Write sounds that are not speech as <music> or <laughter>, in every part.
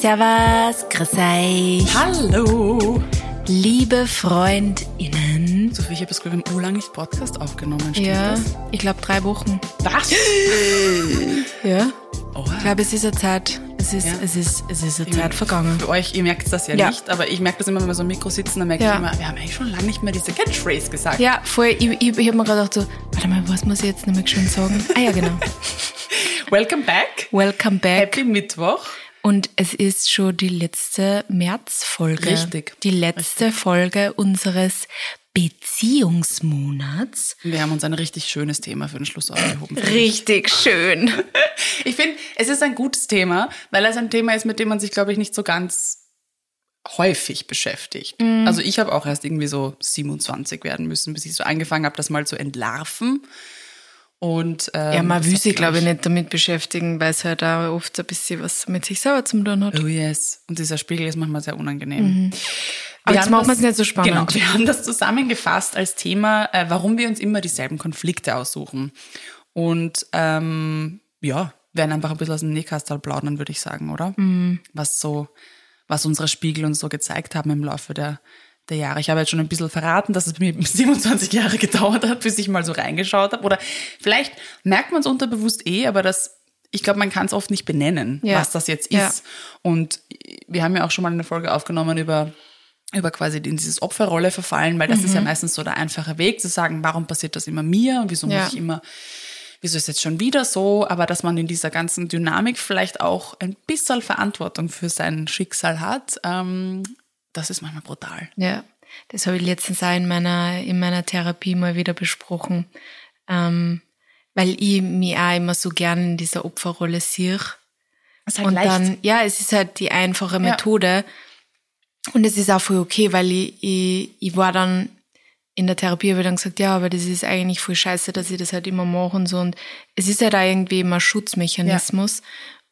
Servus, grüß euch. Hallo. Liebe FreundInnen. Sophie, ich habe das Glück, wir haben urlang nicht Podcast aufgenommen. Stimmt Ja, das? ich glaube drei Wochen. Was? <laughs> Ja. Oha. Ich glaube, es ist eine Zeit. Es ist, Ja. es ist, es ist eine Ich Zeit vergangen. Für euch, ihr merkt das ja, Ja. nicht, aber ich merke das immer, wenn wir so im Mikro sitzen, dann merke Ja. ich immer, wir haben eigentlich schon lange nicht mehr diese Catchphrase gesagt. Ja, voll. Ich, ich, ich habe mir gerade gedacht so, warte mal, was muss ich jetzt nochmal schön sagen? Ah ja, genau. <laughs> Welcome back. Welcome back. Happy Mittwoch. Und es ist schon die letzte Märzfolge. Richtig. Die letzte Folge unseres Beziehungsmonats. Wir haben uns ein richtig schönes Thema für den Schluss aufgehoben. Richtig schön. <laughs> Ich finde, es ist ein gutes Thema, weil es ein Thema ist, mit dem man sich, glaube ich, nicht so ganz häufig beschäftigt. Mhm. Also ich habe auch erst irgendwie so 27 werden müssen, bis ich so angefangen habe, das mal zu entlarven. Und ähm, Ja, man will sich, glaub glaube ich, nicht damit beschäftigen, weil es halt auch oft ein bisschen was mit sich selber zu tun hat. Oh yes. Und dieser Spiegel ist manchmal sehr unangenehm. Mhm. Aber jetzt machen wir es nicht so spannend. Genau, wir haben das zusammengefasst als Thema, äh, warum wir uns immer dieselben Konflikte aussuchen. Und ähm, ja, werden einfach ein bisschen aus dem Nähkastal plaudern, würde ich sagen, oder? Mhm. Was so, was unsere Spiegel uns so gezeigt haben im Laufe der, der Jahre. Ich habe jetzt schon ein bisschen verraten, dass es bei mir <laughs> 27 Jahre gedauert hat, bis ich mal so reingeschaut habe. Oder vielleicht merkt man es unterbewusst eh, aber das, ich glaube, man kann es oft nicht benennen, Ja. was das jetzt Ja. ist. Und wir haben ja auch schon mal eine Folge aufgenommen über über quasi in dieses Opferrolle verfallen, weil das ist ja meistens so der einfache Weg zu sagen, warum passiert das immer mir und wieso Ja. muss ich immer, wieso ist jetzt schon wieder so, aber dass man in dieser ganzen Dynamik vielleicht auch ein bisschen Verantwortung für sein Schicksal hat, ähm, das ist manchmal brutal. Ja, das habe ich letztens auch in meiner, in meiner Therapie mal wieder besprochen. Ähm, weil ich mich auch immer so gern in dieser Opferrolle sehe. Halt Und leicht. dann, ja, es ist halt die einfache Methode. Und es ist auch voll okay, weil ich, ich, ich war dann in der Therapie, habe ich dann gesagt, ja, aber das ist eigentlich voll scheiße, dass ich das halt immer mache und so. Und es ist halt auch irgendwie immer Schutzmechanismus.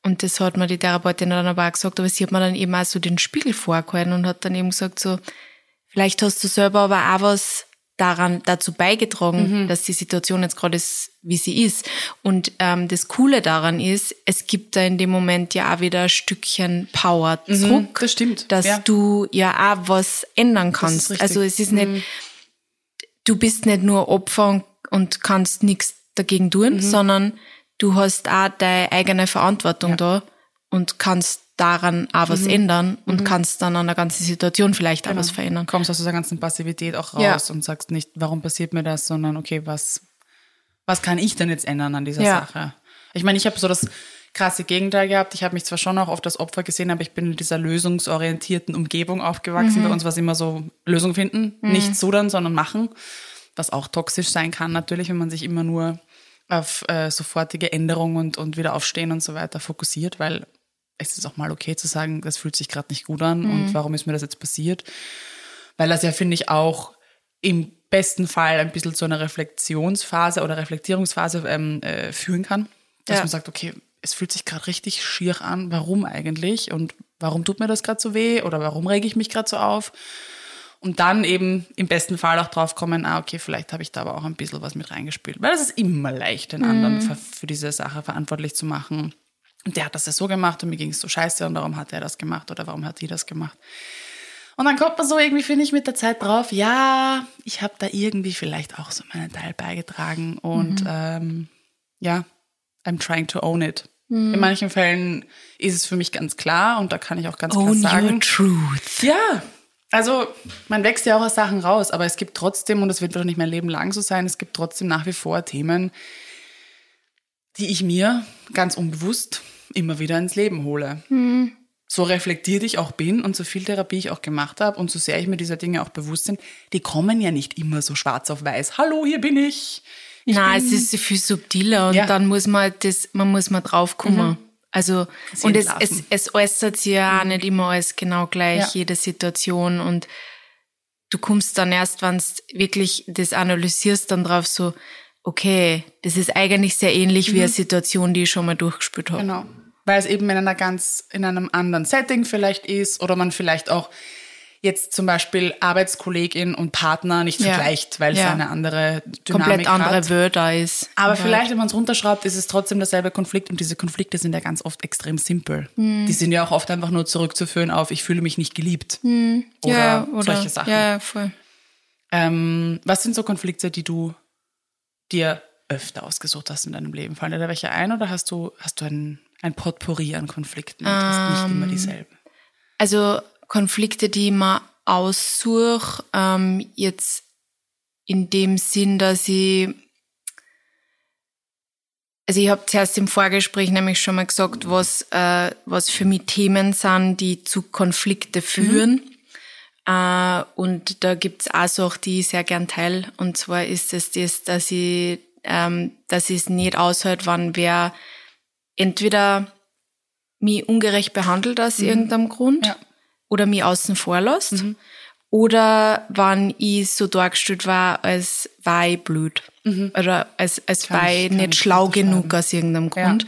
Und das hat mir die Therapeutin dann aber auch gesagt, aber sie hat mir dann eben auch so den Spiegel vorgehalten und hat dann eben gesagt so, vielleicht hast du selber aber auch was daran dazu beigetragen, dass die Situation jetzt gerade ist, wie sie ist. Und ähm, das Coole daran ist, es gibt da in dem Moment ja auch wieder ein Stückchen Power zurück, das stimmt, dass ja. du ja auch was ändern kannst. also es ist nicht, du bist nicht nur Opfer und, und kannst nichts dagegen tun, sondern du hast auch deine eigene Verantwortung da und kannst daran auch was ändern und kannst dann an der ganzen Situation vielleicht auch was verändern. kommst aus dieser ganzen Passivität auch raus Ja. und sagst nicht, warum passiert mir das, sondern okay, was, was kann ich denn jetzt ändern an dieser Ja. Sache? Ich meine, ich habe so das krasse Gegenteil gehabt. Ich habe mich zwar schon auch oft als Opfer gesehen, aber ich bin in dieser lösungsorientierten Umgebung aufgewachsen. Bei uns war es immer so Lösung finden, nicht sudern, sondern machen, was auch toxisch sein kann natürlich, wenn man sich immer nur auf äh, sofortige Änderung und, und wieder aufstehen und so weiter fokussiert, weil es ist auch mal okay zu sagen, das fühlt sich gerade nicht gut an und warum ist mir das jetzt passiert? Weil das ja, finde ich, auch im besten Fall ein bisschen zu einer Reflexionsphase oder Reflektierungsphase ähm, äh, führen kann. Dass Ja. man sagt, okay, es fühlt sich gerade richtig schier an, warum eigentlich? Und warum tut mir das gerade so weh? Oder warum rege ich mich gerade so auf? Und dann eben im besten Fall auch drauf kommen, ah, okay, vielleicht habe ich da aber auch ein bisschen was mit reingespielt. Weil es ist immer leicht, den anderen für, für diese Sache verantwortlich zu machen. Und der hat das ja so gemacht und mir ging es so scheiße und warum hat er das gemacht oder warum hat die das gemacht? Und dann kommt man so irgendwie, finde ich, mit der Zeit drauf, ja, ich habe da irgendwie vielleicht auch so meinen Teil beigetragen und ähm, ja, I'm trying to own it. In manchen Fällen ist es für mich ganz klar und da kann ich auch ganz klar Own sagen. your truth. Ja, also man wächst ja auch aus Sachen raus, aber es gibt trotzdem, und das wird wahrscheinlich mein Leben lang so sein, es gibt trotzdem nach wie vor Themen, die ich mir ganz unbewusst immer wieder ins Leben hole. So reflektiert ich auch bin und so viel Therapie ich auch gemacht habe und so sehr ich mir dieser Dinge auch bewusst bin, die kommen ja nicht immer so schwarz auf weiß. Hallo, hier bin ich. ich Nein, bin, es ist viel subtiler und Ja. dann muss man halt das, man muss mal draufkommen. Also, Sie und es, es, es äußert sich ja auch nicht immer alles genau gleich, Ja. jede Situation und du kommst dann erst, wenn du wirklich das analysierst, dann drauf so, okay, das ist eigentlich sehr ähnlich wie eine Situation, die ich schon mal durchgespielt habe. Genau. Weil es eben in einer ganz, in einem anderen Setting vielleicht ist oder man vielleicht auch jetzt zum Beispiel Arbeitskollegin und Partner nicht Ja. vergleicht, weil es Ja. eine andere Dynamik komplett andere hat. Wörter ist. Aber vielleicht, wenn man es runterschraubt, ist es trotzdem derselbe Konflikt und diese Konflikte sind ja ganz oft extrem simpel. Hm. Die sind ja auch oft einfach nur zurückzuführen auf, ich fühle mich nicht geliebt. Oder, Hm. ja, oder solche Sachen. Ja, ja, voll. Ähm, was sind so Konflikte, die du dir öfter ausgesucht hast in deinem Leben? Fallen dir da welche ein oder hast du, hast du ein, ein Potpourri an Konflikten und hast nicht Ähm. immer dieselben? Also Konflikte, die man aussuche, ähm, jetzt in dem Sinn, dass ich also ich habe zuerst im Vorgespräch nämlich schon mal gesagt, was, äh, was für mich Themen sind, die zu Konflikte führen. Äh, und da gibt's auch Sachen, die ich sehr gern teile. Und zwar ist es das, dass ich, ähm, dass ich es nicht aushält, wann wer entweder mich ungerecht behandelt aus irgendeinem Grund Ja. Oder mich außen vor lässt. Oder wann ich so dargestellt war, als war ich blöd. Oder als, als Kann war ich- nicht ich schlau genug aus irgendeinem Ja. Grund.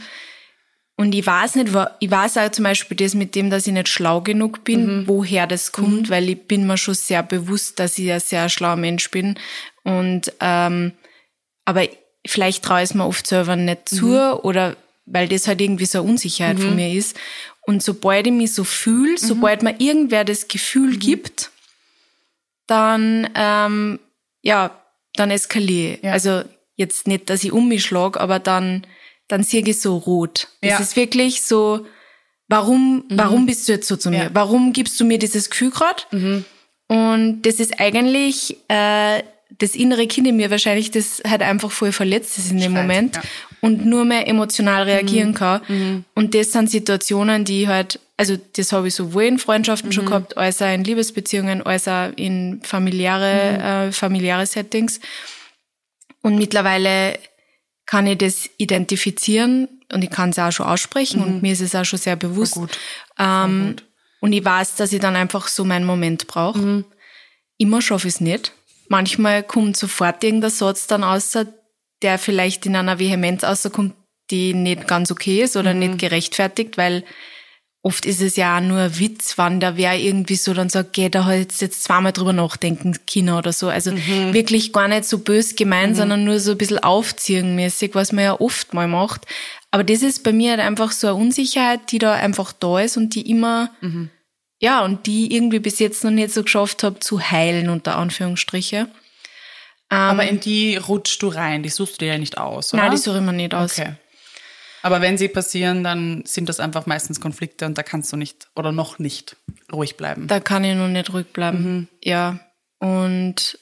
Und ich weiß nicht, ich weiß auch zum Beispiel das mit dem, dass ich nicht schlau genug bin, woher das kommt, weil ich bin mir schon sehr bewusst, dass ich ein sehr schlauer Mensch bin. Und ähm, aber vielleicht traue ich es mir oft selber nicht zu oder weil das halt irgendwie so eine Unsicherheit von mir ist. Und sobald ich mich so fühle, sobald mir irgendwer das Gefühl gibt, dann ähm, ja, dann eskaliere ich. Ja. Also jetzt nicht, dass ich um mich schlag, aber dann dann sehe ich so rot. Ja. ist wirklich so, warum, warum bist du jetzt so zu mir? Ja. Warum gibst du mir dieses Gefühl grad? Und das ist eigentlich äh, das innere Kind in mir wahrscheinlich, das halt einfach voll verletzt ist in dem Schreit, Moment ja. und nur mehr emotional reagieren kann. Und das sind Situationen, die halt, also das habe ich sowohl in Freundschaften schon gehabt, als auch in Liebesbeziehungen, als auch in familiäre, äh, familiäre Settings. Und mittlerweile kann ich das identifizieren und ich kann es auch schon aussprechen und mir ist es auch schon sehr bewusst. gut. Ähm, und ich weiß, dass ich dann einfach so meinen Moment brauche. Immer schaffe ich es nicht. Manchmal kommt sofort irgendein Satz dann außer, der vielleicht in einer Vehemenz rauskommt, die nicht ganz okay ist oder nicht gerechtfertigt, weil oft ist es ja auch nur ein Witz, wann da wer irgendwie so dann sagt, geh, da halt jetzt zweimal drüber nachdenken, Kino oder so. Also wirklich gar nicht so bös gemeint, sondern nur so ein bisschen aufziehenmäßig, was man ja oft mal macht. Aber das ist bei mir halt einfach so eine Unsicherheit, die da einfach da ist und die immer, ja, und die irgendwie bis jetzt noch nicht so geschafft habe zu heilen, unter Anführungsstriche. Aber in die rutschst du rein, die suchst du dir ja nicht aus, oder? Nein, die suche ich mir nicht aus. Okay. Aber wenn sie passieren, dann sind das einfach meistens Konflikte und da kannst du nicht oder noch nicht ruhig bleiben. Da kann ich noch nicht ruhig bleiben. Ja. Und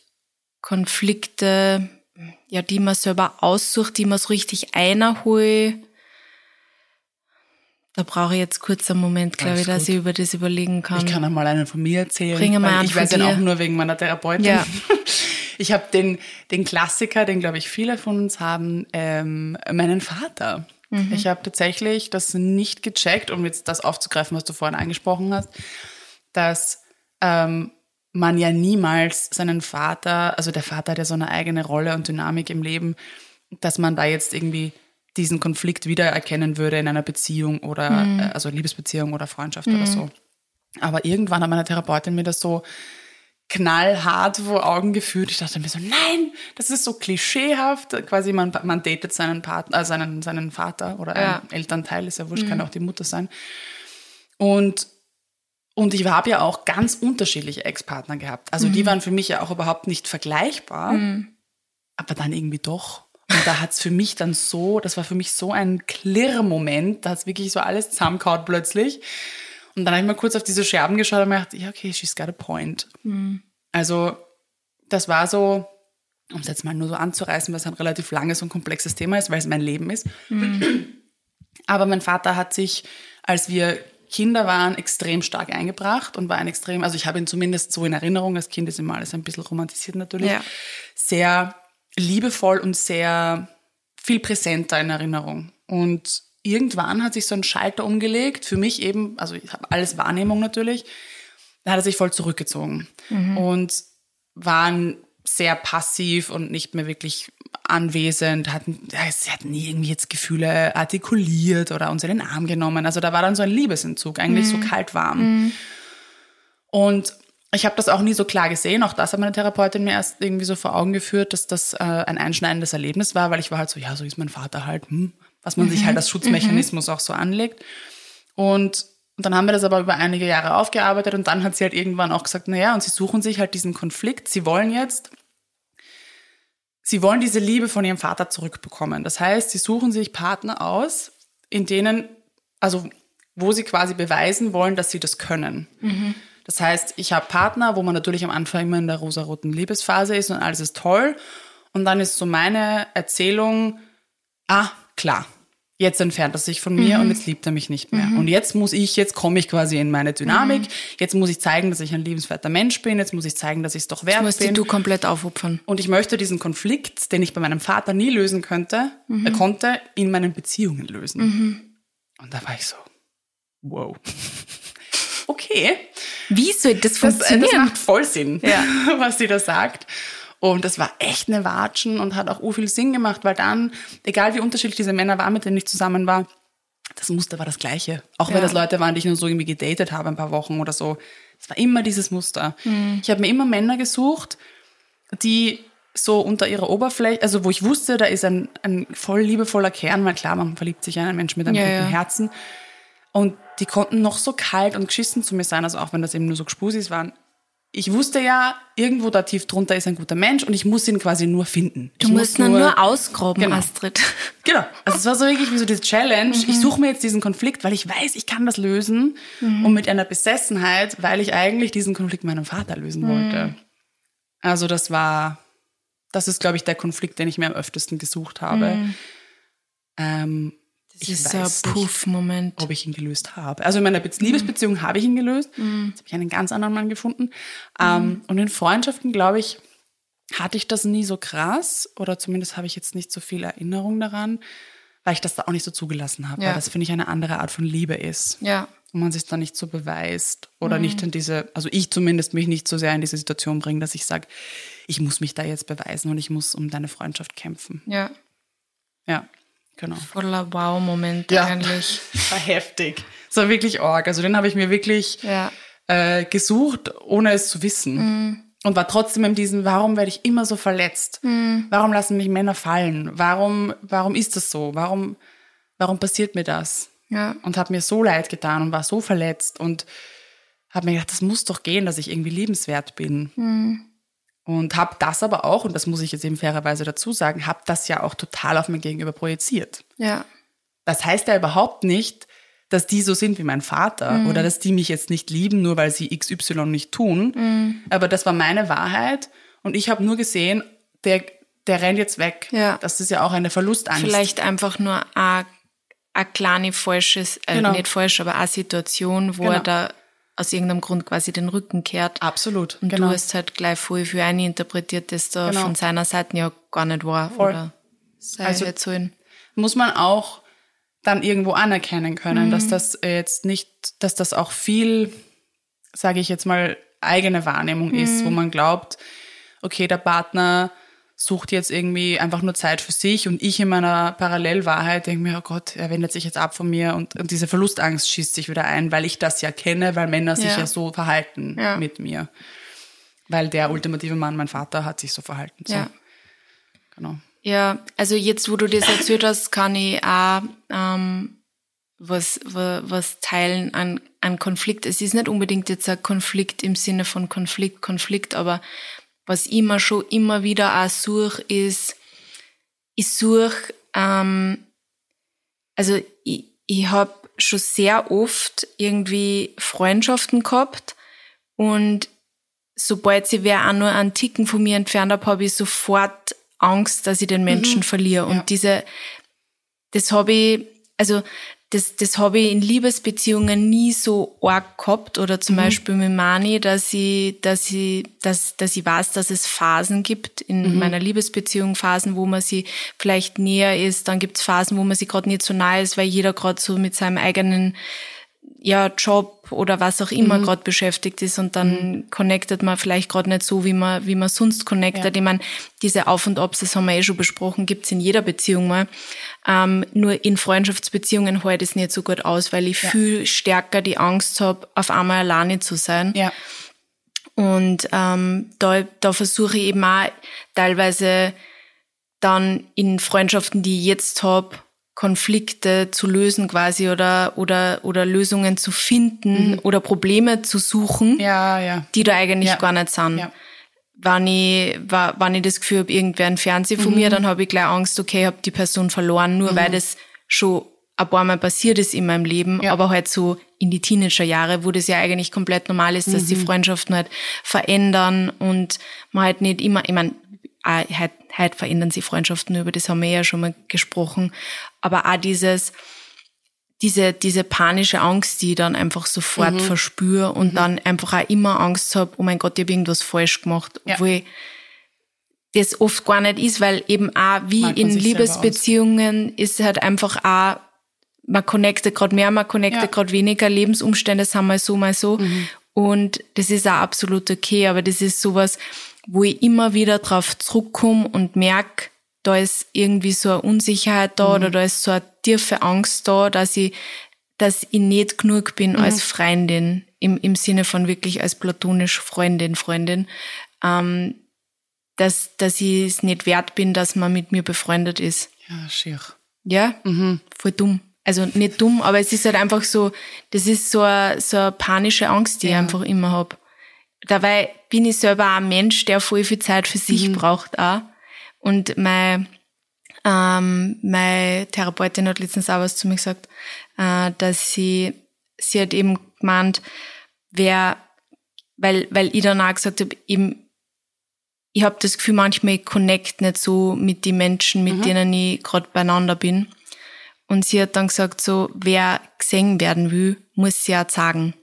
Konflikte, ja, die man selber aussucht, die man so richtig einholt. Da brauche ich jetzt kurz einen Moment, glaube ich, dass gut. ich über das überlegen kann. Ich kann einmal einen von mir erzählen. Bring mal ich weiß dir. auch nur wegen meiner Therapeutin. Ja. <laughs> Ich habe den, den Klassiker, den glaube ich viele von uns haben, ähm, meinen Vater. Mhm. Ich habe tatsächlich das nicht gecheckt, um jetzt das aufzugreifen, was du vorhin angesprochen hast, dass ähm, man ja niemals seinen Vater, also der Vater hat ja so eine eigene Rolle und Dynamik im Leben, dass man da jetzt irgendwie diesen Konflikt wiedererkennen würde in einer Beziehung oder Mhm. äh, also Liebesbeziehung oder Freundschaft oder so. Aber irgendwann hat meine Therapeutin mir das so knallhart vor Augen geführt. Ich dachte mir so, nein, das ist so klischeehaft. Quasi man, man datet seinen Partner, äh, seinen, seinen Vater oder Ja. Elternteil, ist ja wurscht, kann auch die Mutter sein. Und, und ich habe ja auch ganz unterschiedliche Ex-Partner gehabt. Also die waren für mich ja auch überhaupt nicht vergleichbar, aber dann irgendwie doch. Und da hat's für mich dann so, das war für mich so ein Klirr-Moment, da hat's wirklich so alles zusammengehauen plötzlich. Und dann habe ich mal kurz auf diese Scherben geschaut und mir gedacht, ja, okay, she's got a point. Also, das war so, um es jetzt mal nur so anzureißen, was ein relativ langes und komplexes Thema ist, weil es mein Leben ist. Aber mein Vater hat sich, als wir Kinder waren, extrem stark eingebracht und war ein extrem, also ich habe ihn zumindest so in Erinnerung, das Kind ist immer alles ein bisschen romantisiert natürlich, Ja. sehr liebevoll und sehr viel präsenter in Erinnerung. Und irgendwann hat sich so ein Schalter umgelegt, für mich eben, also ich habe alles Wahrnehmung natürlich, da hat er sich voll zurückgezogen und war sehr passiv und nicht mehr wirklich anwesend, hatten, ja, sie hatten nie irgendwie jetzt Gefühle artikuliert oder uns in den Arm genommen. Also da war dann so ein Liebesentzug, eigentlich so kalt warm. Und ich habe das auch nie so klar gesehen. Auch das hat meine Therapeutin mir erst irgendwie so vor Augen geführt, dass das äh, ein einschneidendes Erlebnis war, weil ich war halt so, ja, so ist mein Vater halt, hm, was man mhm. sich halt als Schutzmechanismus mhm. auch so anlegt. Und, und dann haben wir das aber über einige Jahre aufgearbeitet und dann hat sie halt irgendwann auch gesagt, naja, und sie suchen sich halt diesen Konflikt. Sie wollen jetzt, sie wollen diese Liebe von ihrem Vater zurückbekommen. Das heißt, sie suchen sich Partner aus, in denen, also wo sie quasi beweisen wollen, dass sie das können. Mhm. Das heißt, ich habe Partner, wo man natürlich am Anfang immer in der rosaroten Liebesphase ist und alles ist toll. Und dann ist so meine Erzählung, ah, klar, jetzt entfernt er sich von mir mhm. und jetzt liebt er mich nicht mehr. Mhm. Und jetzt muss ich, jetzt komme ich quasi in meine Dynamik. Mhm. Jetzt muss ich zeigen, dass ich ein liebenswerter Mensch bin. Jetzt muss ich zeigen, dass ich es doch wert jetzt bin. du komplett aufopfern. Und ich möchte diesen Konflikt, den ich bei meinem Vater nie lösen könnte, äh, konnte, in meinen Beziehungen lösen. Mhm. Und da war ich so, wow. Okay. Wie soll das funktionieren? Das, das macht voll Sinn, ja. <laughs> was sie da sagt. Und das war echt eine Watschen und hat auch ur viel Sinn gemacht, weil dann, egal wie unterschiedlich diese Männer waren, mit denen ich zusammen war, das Muster war das gleiche. Auch ja. wenn das Leute waren, die ich nur so irgendwie gedatet habe, ein paar Wochen oder so. Es war immer dieses Muster. Mhm. Ich habe mir immer Männer gesucht, die so unter ihrer Oberfläche, also wo ich wusste, da ist ein, ein voll liebevoller Kern, weil klar, man verliebt sich in einen Menschen mit einem ja, guten ja. Herzen. Und die konnten noch so kalt und geschissen zu mir sein, also auch wenn das eben nur so Gespusis waren. Ich wusste ja, irgendwo da tief drunter ist ein guter Mensch und ich muss ihn quasi nur finden. Du ich musst ihn nur, nur ausgraben, genau. Astrid. <laughs> Genau. Also es war so wirklich wie so diese Challenge. Mhm. Ich suche mir jetzt diesen Konflikt, weil ich weiß, ich kann das lösen. Mhm. Und mit einer Besessenheit, weil ich eigentlich diesen Konflikt meinem Vater lösen mhm. wollte. Also das war, das ist, glaube ich, der Konflikt, den ich mir am öftesten gesucht habe. Mhm. Ich ist weiß ein Puff-Moment. Ob ich ihn gelöst habe. Also in meiner Be Liebesbeziehung mhm. habe ich ihn gelöst. Mhm. Jetzt habe ich einen ganz anderen Mann gefunden. Ähm, mhm. und in Freundschaften, glaube ich, hatte ich das nie so krass. Oder zumindest habe ich jetzt nicht so viel Erinnerung daran, weil ich das da auch nicht so zugelassen habe. Ja. Weil das, finde ich, eine andere Art von Liebe ist. Ja. Und man sich da nicht so beweist. Oder mhm. nicht in diese, also ich zumindest mich nicht so sehr in diese Situation bringe, dass ich sage, ich muss mich da jetzt beweisen und ich muss um deine Freundschaft kämpfen. Ja. Ja. Genau. Voller Wow-Moment ja. eigentlich. <laughs> War heftig. Das war wirklich arg. Also den habe ich mir wirklich ja. äh, gesucht, ohne es zu wissen. Mhm. Und war trotzdem in diesem, warum werde ich immer so verletzt? Mhm. Warum lassen mich Männer fallen? Warum, warum ist das so? Warum, warum passiert mir das? Ja. Und habe mir so leid getan und war so verletzt und habe mir gedacht, das muss doch gehen, dass ich irgendwie liebenswert bin. Mhm. Und habe das aber auch, und das muss ich jetzt eben fairerweise dazu sagen, habe das ja auch total auf mein Gegenüber projiziert. Ja. Das heißt ja überhaupt nicht, dass die so sind wie mein Vater mhm. oder dass die mich jetzt nicht lieben, nur weil sie XY nicht tun. Mhm. Aber das war meine Wahrheit und ich habe nur gesehen, der, der rennt jetzt weg. Ja. Das ist ja auch eine Verlustangst. Vielleicht einfach nur eine kleine falsches, äh, genau. nicht falsch, aber eine Situation, wo genau. er da aus irgendeinem Grund quasi den Rücken kehrt. Absolut. Und genau. du hast halt gleich voll für eine interpretiert, das da genau. von seiner Seite ja gar nicht war. Voll. Oder sei also jetzt so in muss man auch dann irgendwo anerkennen können, mhm. dass das jetzt nicht, dass das auch viel, sage ich jetzt mal, eigene Wahrnehmung mhm. ist, wo man glaubt, okay, der Partner sucht jetzt irgendwie einfach nur Zeit für sich und ich in meiner Parallelwahrheit denke mir, oh Gott, er wendet sich jetzt ab von mir und, und diese Verlustangst schießt sich wieder ein, weil ich das ja kenne, weil Männer sich ja so verhalten ja. mit mir. Weil der ultimative Mann, mein Vater, hat sich so verhalten. So. Ja. Genau. Ja, also jetzt, wo du das erzählt hast, kann ich auch ähm, was, was, was teilen an, an Konflikt. Es ist nicht unbedingt jetzt ein Konflikt im Sinne von Konflikt, Konflikt, aber was ich immer schon immer wieder auch suche, ist, ich suche, ähm, also ich, ich habe schon sehr oft irgendwie Freundschaften gehabt und sobald sie wer auch nur einen Ticken von mir entfernt habe, habe ich sofort Angst, dass ich den Menschen mhm. verliere. Und ja. diese, das habe ich, also das, das habe ich in Liebesbeziehungen nie so arg gehabt oder zum mhm. Beispiel mit Mani, dass ich, dass ich, dass, dass ich weiß, dass es Phasen gibt in mhm. meiner Liebesbeziehung, Phasen, wo man sie vielleicht näher ist, dann gibt es Phasen, wo man sie gerade nicht so nahe ist, weil jeder gerade so mit seinem eigenen ja, Job oder was auch immer mhm. gerade beschäftigt ist und dann mhm. connectet man vielleicht gerade nicht so, wie man, wie man sonst connectet. Ja. Ich meine, diese Auf und Abs, das haben wir eh schon besprochen, gibt's in jeder Beziehung mal. Ähm, nur in Freundschaftsbeziehungen hält es nicht so gut aus, weil ich ja. viel stärker die Angst habe, auf einmal alleine zu sein. Ja. Und ähm, da, da versuche ich eben auch teilweise dann in Freundschaften, die ich jetzt hab, Konflikte zu lösen quasi oder oder oder Lösungen zu finden mhm. oder Probleme zu suchen, ja, ja. die da eigentlich Ja. gar nicht sind. Ja. Wenn ich, wenn ich das Gefühl habe, irgendwer ein Fernseher von Mhm. mir, dann habe ich gleich Angst, okay, ich habe die Person verloren, nur weil das schon ein paar Mal passiert ist in meinem Leben, Ja. aber halt so in die Teenagerjahre, wo das ja eigentlich komplett normal ist, dass die Mhm. Freundschaften halt verändern und man halt nicht immer, ich meine, halt, halt verändern sich Freundschaften, über das haben wir ja schon mal gesprochen, aber auch dieses, diese, diese panische Angst, die ich dann einfach sofort Mhm. verspüre und dann einfach auch immer Angst habe, oh mein Gott, ich habe irgendwas falsch gemacht, Ja. obwohl das oft gar nicht ist, weil eben auch wie in Liebesbeziehungen ist halt einfach auch, man connectet gerade mehr, man connectet Ja. gerade weniger, Lebensumstände sind mal so, mal so. Mhm. Und das ist auch absolut okay, aber das ist sowas, wo ich immer wieder drauf zurückkomme und merke, da ist irgendwie so eine Unsicherheit da Mhm. oder da ist so eine tiefe Angst da, dass ich, dass ich nicht genug bin Mhm. als Freundin, im, im Sinne von wirklich als platonisch Freundin, Freundin, ähm, dass, dass ich es nicht wert bin, dass man mit mir befreundet ist. Ja, schier. Ja, voll dumm. Also nicht dumm, aber es ist halt einfach so, das ist so eine, so eine panische Angst, die ich Ja. einfach immer hab. Dabei bin ich selber auch ein Mensch, der voll viel Zeit für sich braucht auch. Und mein, ähm, meine Therapeutin hat letztens auch was zu mir gesagt, äh, dass sie, sie hat eben gemeint, wer, weil, weil ich dann auch gesagt habe, eben, ich habe das Gefühl, manchmal ich connect nicht so mit den Menschen, mit denen ich gerade beieinander bin. Und sie hat dann gesagt, so, wer gesehen werden will, muss sie auch sagen.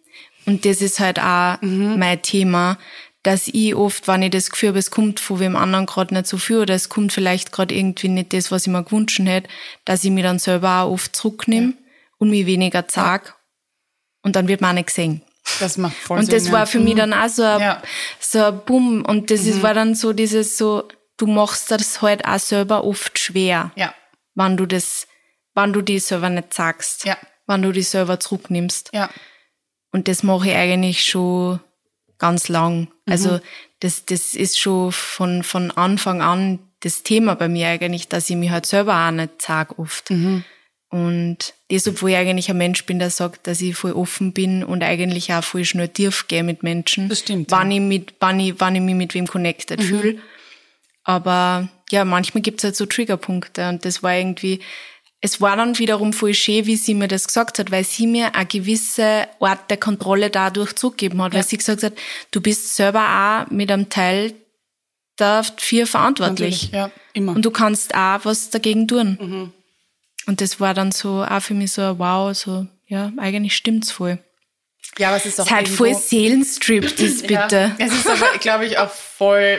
Und das ist halt auch mein Thema, dass ich oft, wenn ich das Gefühl habe, es kommt von wem anderen gerade nicht so viel oder es kommt vielleicht gerade irgendwie nicht das, was ich mir gewünscht hätte, dass ich mich dann selber auch oft zurücknehme und mich weniger sag. Und dann wird man auch nicht gesehen. Das macht voll Und Sinn. das ja. war für mich dann auch so ein, Ja. so ein Bumm. Und das ist, war dann so dieses so, du machst das halt auch selber oft schwer, Ja. wenn du das, wenn du die selber nicht sagst, Ja. wenn du die selber zurücknimmst. Ja. Und das mache ich eigentlich schon ganz lang. Mhm. Also das, das ist schon von, von Anfang an das Thema bei mir eigentlich, dass ich mich halt selber auch nicht sage oft. Mhm. Und das, obwohl ich eigentlich ein Mensch bin, der sagt, dass ich voll offen bin und eigentlich auch voll schnell tief gehe mit Menschen. Das stimmt, Wann ich, mit, wann ich, wann ich mich mit wem connected Mhm. fühle. Aber ja, manchmal gibt's halt so Triggerpunkte und das war irgendwie, es war dann wiederum voll schön, wie sie mir das gesagt hat, weil sie mir eine gewisse Art der Kontrolle dadurch zurückgegeben hat, weil sie gesagt hat, du bist selber auch mit einem Teil dafür verantwortlich. Natürlich, ja, immer. Und du kannst auch was dagegen tun. Mhm. Und das war dann so auch für mich so, ein wow, so, ja, eigentlich stimmt's voll. ja, aber es ist auch Es ist halt voll Seelenstrip, <laughs> bitte. Ja, es ist aber, glaube ich, auch voll,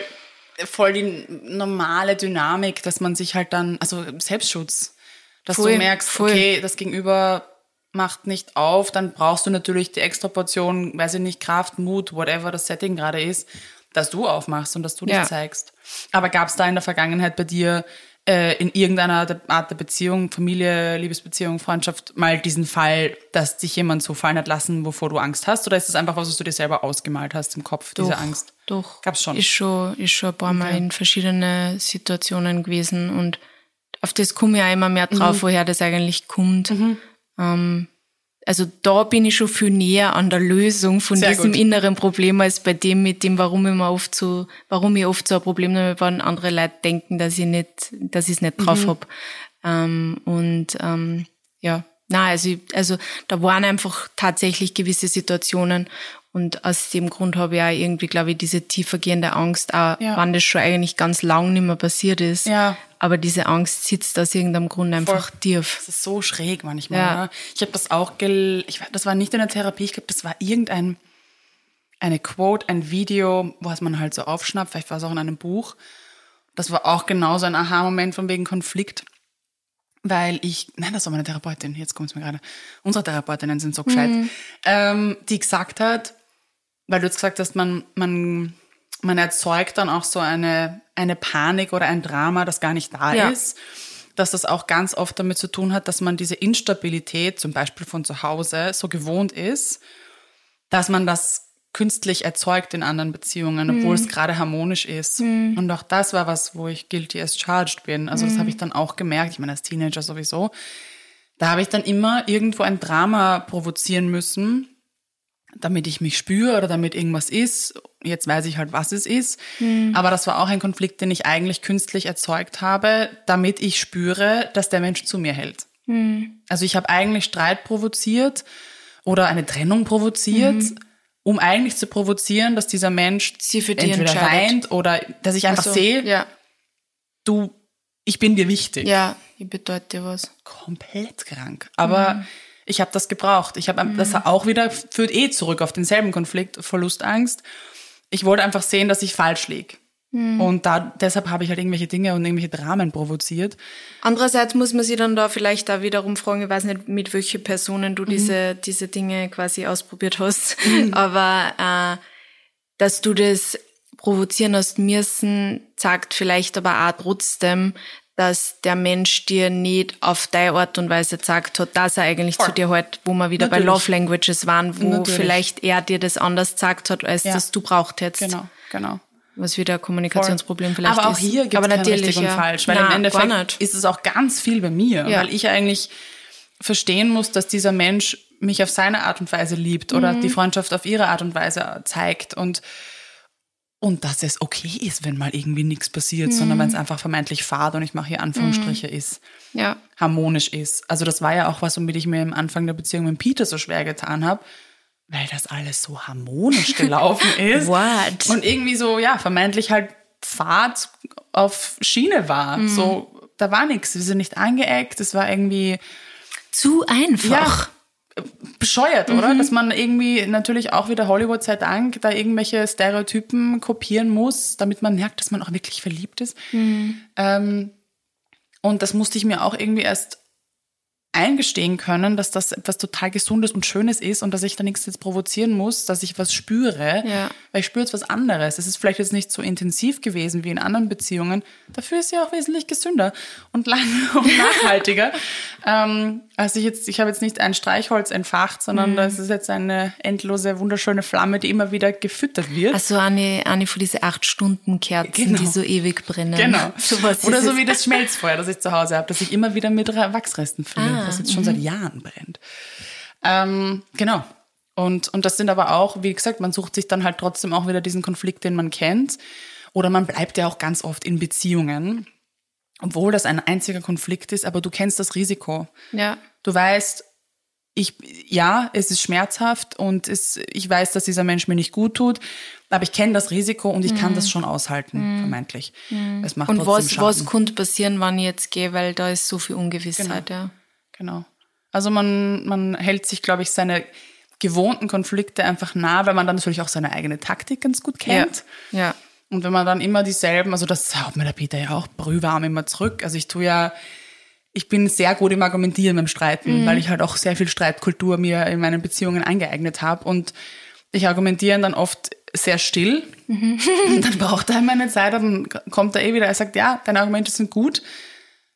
voll die normale Dynamik, dass man sich halt dann, also Selbstschutz, dass Voll, du merkst, voll. okay, das Gegenüber macht nicht auf, dann brauchst du natürlich die extra Portion, weiß ich nicht, Kraft, Mut, whatever das Setting gerade ist, dass du aufmachst und dass du dich Ja. zeigst. Aber gab es da in der Vergangenheit bei dir äh, in irgendeiner Art der Beziehung, Familie, Liebesbeziehung, Freundschaft, mal diesen Fall, dass dich jemand so fallen hat lassen, wovor du Angst hast? Oder ist das einfach was, was du dir selber ausgemalt hast im Kopf, diese Doch, Angst? Doch. Gab's schon. Ist schon, ist schon ein paar Mal in verschiedene Situationen gewesen und auf das komme ich auch immer mehr Mhm. drauf, woher das eigentlich kommt. Ähm, also da bin ich schon viel näher an der Lösung von Sehr diesem gut. inneren Problem als bei dem mit dem, warum ich mir oft so, warum ich oft so ein Problem habe, wenn andere Leute denken, dass ich nicht, dass ich es nicht Mhm. drauf hab. Ähm, und ähm, ja, na, also, also da waren einfach tatsächlich gewisse Situationen und aus dem Grund habe ich auch irgendwie, glaube ich, diese tiefergehende Angst, auch Ja. wenn das schon eigentlich ganz lang nicht mehr passiert ist. Ja. Aber diese Angst sitzt aus irgendeinem Grund einfach tief. Das ist so schräg manchmal. Ja. Oder? Ich habe das auch, gel ich, das war nicht in der Therapie, ich glaube, das war irgendein eine Quote, ein Video, was man halt so aufschnappt, vielleicht war es auch in einem Buch. Das war auch genauso ein Aha-Moment von wegen Konflikt. Weil ich, nein, das war meine Therapeutin, jetzt kommt es mir gerade. Unsere Therapeutinnen sind so gescheit, ähm, die gesagt hat, weil du jetzt gesagt hast, man, man, man erzeugt dann auch so eine, eine Panik oder ein Drama, das gar nicht da Ja. ist. Dass das auch ganz oft damit zu tun hat, dass man diese Instabilität, zum Beispiel von zu Hause, so gewohnt ist, dass man das künstlich erzeugt in anderen Beziehungen, obwohl es gerade harmonisch ist. Und auch das war was, wo ich guilty as charged bin. Also das habe ich dann auch gemerkt, ich meine als Teenager sowieso. Da habe ich dann immer irgendwo ein Drama provozieren müssen, damit ich mich spüre oder damit irgendwas ist. Jetzt weiß ich halt, was es ist. Aber das war auch ein Konflikt, den ich eigentlich künstlich erzeugt habe, damit ich spüre, dass der Mensch zu mir hält. Also ich habe eigentlich Streit provoziert oder eine Trennung provoziert, um eigentlich zu provozieren, dass dieser Mensch Sie für die entweder weint oder dass ich einfach Ach so, sehe, Ja, du, ich bin dir wichtig. ja, ich bedeute dir was. Komplett krank. Aber Mhm. Ich habe das gebraucht. Ich habe das auch wieder führt eh zurück auf denselben Konflikt, Verlustangst. Ich wollte einfach sehen, dass ich falsch lieg. Mhm. Und da, deshalb habe ich halt irgendwelche Dinge und irgendwelche Dramen provoziert. Andererseits muss man sich dann da vielleicht da wiederum fragen, ich weiß nicht, mit welchen Personen Mhm. du diese, diese Dinge quasi ausprobiert hast, <laughs> aber äh, dass du das provozieren hast müssen, sagt vielleicht aber auch trotzdem, dass der Mensch dir nicht auf deine Art und Weise gesagt hat, dass er eigentlich Voll. zu dir halt, wo wir wieder Natürlich. bei Love Languages waren, wo Natürlich. vielleicht er dir das anders gesagt hat, als Ja. das du braucht hättest. Genau, genau. Was wieder ein Kommunikationsproblem vielleicht Aber auch ist. hier gibt es kein natürlich, richtig und ja. falsch, weil Nein, im Endeffekt ist es auch ganz viel bei mir, Ja. weil ich eigentlich verstehen muss, dass dieser Mensch mich auf seine Art und Weise liebt oder Mhm. die Freundschaft auf ihre Art und Weise zeigt und und dass es okay ist, wenn mal irgendwie nichts passiert, sondern Mhm. wenn es einfach vermeintlich fad und ich mache hier Anführungsstriche ist, Ja. harmonisch ist. Also das war ja auch was, womit ich mir am Anfang der Beziehung mit Peter so schwer getan habe, weil das alles so harmonisch <laughs> gelaufen ist. What? Und irgendwie so, ja, vermeintlich halt Fahrt auf Schiene war. Mhm. So, da war nichts. Wir sind nicht angeeckt. Es war irgendwie Zu einfach. Bescheuert, oder? Dass man irgendwie natürlich auch wieder Hollywood sei Dank da irgendwelche Stereotypen kopieren muss, damit man merkt, dass man auch wirklich verliebt ist. Ähm, und das musste ich mir auch irgendwie erst eingestehen können, dass das etwas total Gesundes und Schönes ist und dass ich da nichts jetzt provozieren muss, dass ich was spüre, Ja. weil ich spüre jetzt was anderes. Es ist vielleicht jetzt nicht so intensiv gewesen wie in anderen Beziehungen, dafür ist sie auch wesentlich gesünder und lang <laughs> und nachhaltiger. <laughs> ähm, also ich jetzt, ich habe jetzt nicht ein Streichholz entfacht, sondern Mhm. das ist jetzt eine endlose, wunderschöne Flamme, die immer wieder gefüttert wird. Also eine, eine von diesen acht Stunden Kerzen, Genau. die so ewig brennen. Genau. <laughs> So Oder so wie das Schmelzfeuer, das ich zu Hause habe, das ich immer wieder mit Wachsresten fülle, Ah, das jetzt schon mhm. seit Jahren brennt. Ähm, genau. Und, und das sind aber auch, wie gesagt, man sucht sich dann halt trotzdem auch wieder diesen Konflikt, den man kennt. Oder man bleibt ja auch ganz oft in Beziehungen, obwohl das ein einziger Konflikt ist, aber du kennst das Risiko. Ja. Du weißt, ich, ja, es ist schmerzhaft und es, ich weiß, dass dieser Mensch mir nicht gut tut, aber ich kenne das Risiko und ich kann das schon aushalten, vermeintlich. Es macht Mhm. Und was, Schaden. was könnte passieren, wenn ich jetzt gehe, weil da ist so viel Ungewissheit, ja. Genau. Also man, man hält sich, glaube ich, seine gewohnten Konflikte einfach nah, weil man dann natürlich auch seine eigene Taktik ganz gut kennt. Ja. ja. Und wenn man dann immer dieselben, also das haut mir der Peter ja auch brühwarm immer zurück. Also ich tue ja, ich bin sehr gut im Argumentieren beim Streiten, weil ich halt auch sehr viel Streitkultur mir in meinen Beziehungen eingeeignet habe. Und ich argumentiere dann oft sehr still. <laughs> Und dann braucht er meine Zeit, dann kommt er eh wieder, er sagt, ja, deine Argumente sind gut.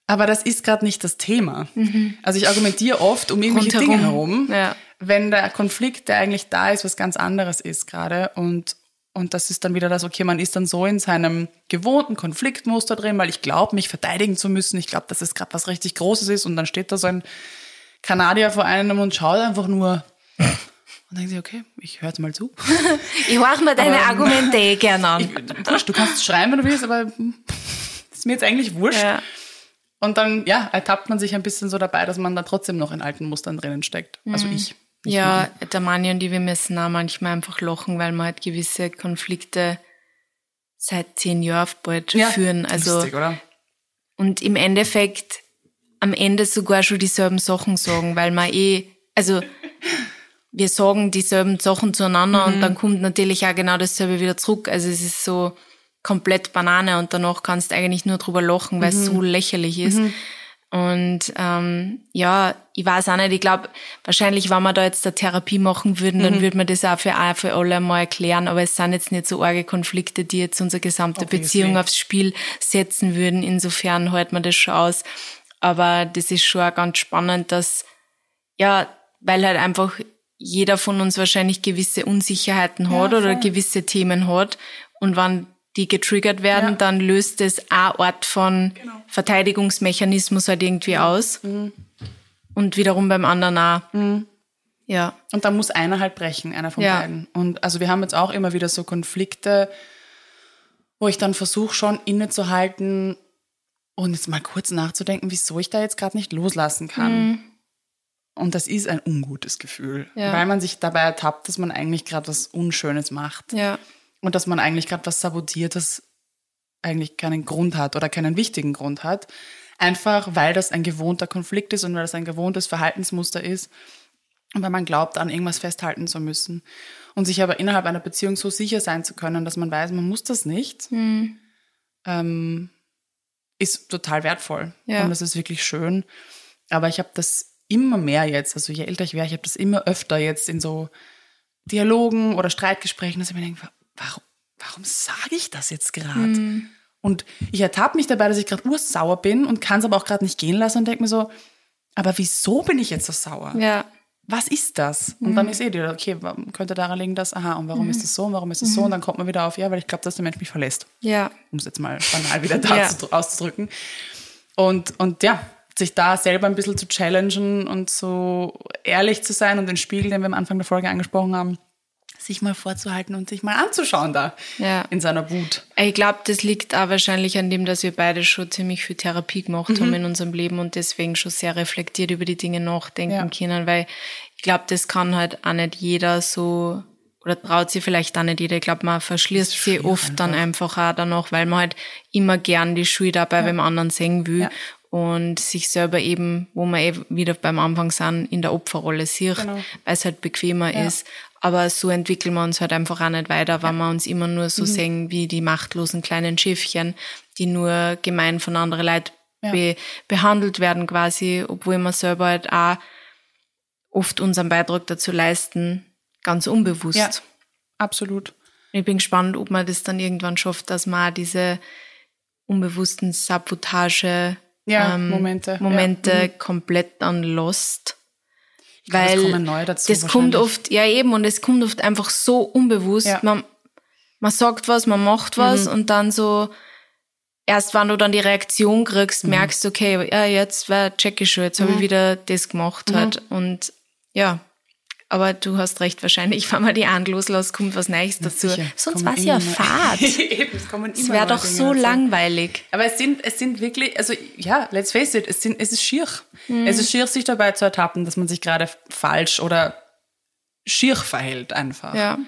Aber das ist gerade nicht das Thema. Also ich argumentiere oft um irgendwelche Rundherum. Dinge herum, Ja. wenn der Konflikt, der eigentlich da ist, was ganz anderes ist gerade. Und, und das ist dann wieder das, okay, man ist dann so in seinem gewohnten Konfliktmuster drin, weil ich glaube, mich verteidigen zu müssen. Ich glaube, dass es gerade was richtig Großes ist. Und dann steht da so ein Kanadier vor einem und schaut einfach nur und denkt sich, okay, ich höre jetzt mal zu. Ich höre mir deine <laughs> Aber- Argumente eh gerne an. Ich, wurscht, du kannst schreien, wenn du willst, aber ist mir jetzt eigentlich wurscht. ja. Und dann, ja, ertappt man sich ein bisschen so dabei, dass man da trotzdem noch in alten Mustern drinnen steckt. Also ich. Ja, der Mani und ich, wir müssen auch manchmal einfach lachen, weil wir halt gewisse Konflikte seit zehn Jahren bald Ja, führen. Also, lustig, oder? und im Endeffekt am Ende sogar schon dieselben Sachen sagen, weil man eh, also, wir sagen dieselben Sachen zueinander und dann kommt natürlich auch genau dasselbe wieder zurück. Also es ist so komplett Banane und danach kannst du eigentlich nur drüber lachen, weil es so lächerlich ist. Und ähm, ja, ich weiß auch nicht, ich glaube, wahrscheinlich, wenn wir da jetzt eine Therapie machen würden, dann würde man das auch für, auch für alle mal erklären, aber es sind jetzt nicht so arge Konflikte, die jetzt unsere gesamte Obviously. Beziehung aufs Spiel setzen würden. Insofern hält man das schon aus. Aber das ist schon auch ganz spannend, dass, ja, weil halt einfach jeder von uns wahrscheinlich gewisse Unsicherheiten hat ja, oder gewisse Themen hat. Und wenn die getriggert werden, ja. dann löst es eine Art von genau. Verteidigungsmechanismus halt irgendwie aus. Mhm. Und wiederum beim anderen auch. Mhm. Ja. Und da muss einer halt brechen, einer von ja. beiden. Und also wir haben jetzt auch immer wieder so Konflikte, wo ich dann versuche schon innezuhalten und jetzt mal kurz nachzudenken, wieso ich da jetzt gerade nicht loslassen kann. Mhm. Und das ist ein ungutes Gefühl, ja. weil man sich dabei ertappt, dass man eigentlich gerade was Unschönes macht. Ja. Und dass man eigentlich gerade was sabotiert, das eigentlich keinen Grund hat oder keinen wichtigen Grund hat. Einfach weil das ein gewohnter Konflikt ist und weil das ein gewohntes Verhaltensmuster ist und weil man glaubt, an irgendwas festhalten zu müssen. Und sich aber innerhalb einer Beziehung so sicher sein zu können, dass man weiß, man muss das nicht, mhm. ähm, ist total wertvoll. Ja. Und das ist wirklich schön. Aber ich habe das immer mehr jetzt, also je älter ich werde, ich habe das immer öfter jetzt in so Dialogen oder Streitgesprächen, dass ich mir denke, warum, warum sage ich das jetzt gerade? Mhm. Und ich ertappe mich dabei, dass ich gerade ursauer bin und kann es aber auch gerade nicht gehen lassen und denke mir so, aber wieso bin ich jetzt so sauer? Ja was ist das? Und mhm. dann ist eh die, okay, könnte daran liegen, dass, aha, und warum mhm. ist das so und warum ist das so? Und dann kommt man wieder auf, ja, weil ich glaube, dass der Mensch mich verlässt. Ja. Um es jetzt mal banal wieder <laughs> da ja. auszudrücken. Und, und ja, sich da selber ein bisschen zu challengen und so ehrlich zu sein und den Spiegel, den wir am Anfang der Folge angesprochen haben, sich mal vorzuhalten und sich mal anzuschauen da ja. in seiner Wut. Ich glaube, das liegt auch wahrscheinlich an dem, dass wir beide schon ziemlich viel Therapie gemacht mhm. haben in unserem Leben und deswegen schon sehr reflektiert über die Dinge nachdenken ja. können, weil ich glaube, das kann halt auch nicht jeder so oder traut sich vielleicht auch nicht jeder. Ich glaube, man verschließt sich oft einfach. dann einfach auch danach, weil man halt immer gern die Schuld dabei ja. beim anderen sehen will. Ja und sich selber eben, wo wir eh wieder beim Anfang sind, in der Opferrolle sieht, genau. weil es halt bequemer ja. ist. Aber so entwickeln wir uns halt einfach auch nicht weiter, weil ja. wir uns immer nur so mhm. sehen wie die machtlosen kleinen Schiffchen, die nur gemein von anderen Leuten ja. be behandelt werden quasi, obwohl wir selber halt auch oft unseren Beitrag dazu leisten, ganz unbewusst. Ja, absolut. Ich bin gespannt, ob man das dann irgendwann schafft, dass man diese unbewussten Sabotage ja, ähm, Momente, Momente ja. Mhm. komplett dann lost. Weil glaub, kommen neu dazu das kommt oft, ja eben, und es kommt oft einfach so unbewusst. Ja. Man, man sagt was, man macht was mhm. und dann so, erst wenn du dann die Reaktion kriegst, mhm. merkst du, okay, ja, jetzt war check ich schon, jetzt mhm. habe ich wieder das gemacht mhm. halt. Und ja, aber du hast recht, wahrscheinlich, <laughs> wenn man die einen loslässt, kommt was Neues dazu. Sicher. Sonst war es ja Fahrt. <laughs> Eben, es kommen immer Es wäre doch so dazu. langweilig. Aber es sind, es sind wirklich, also ja, let's face it, es, sind, es ist schier. Mhm. Es ist schier, sich dabei zu ertappen, dass man sich gerade falsch oder schier verhält einfach. Ja.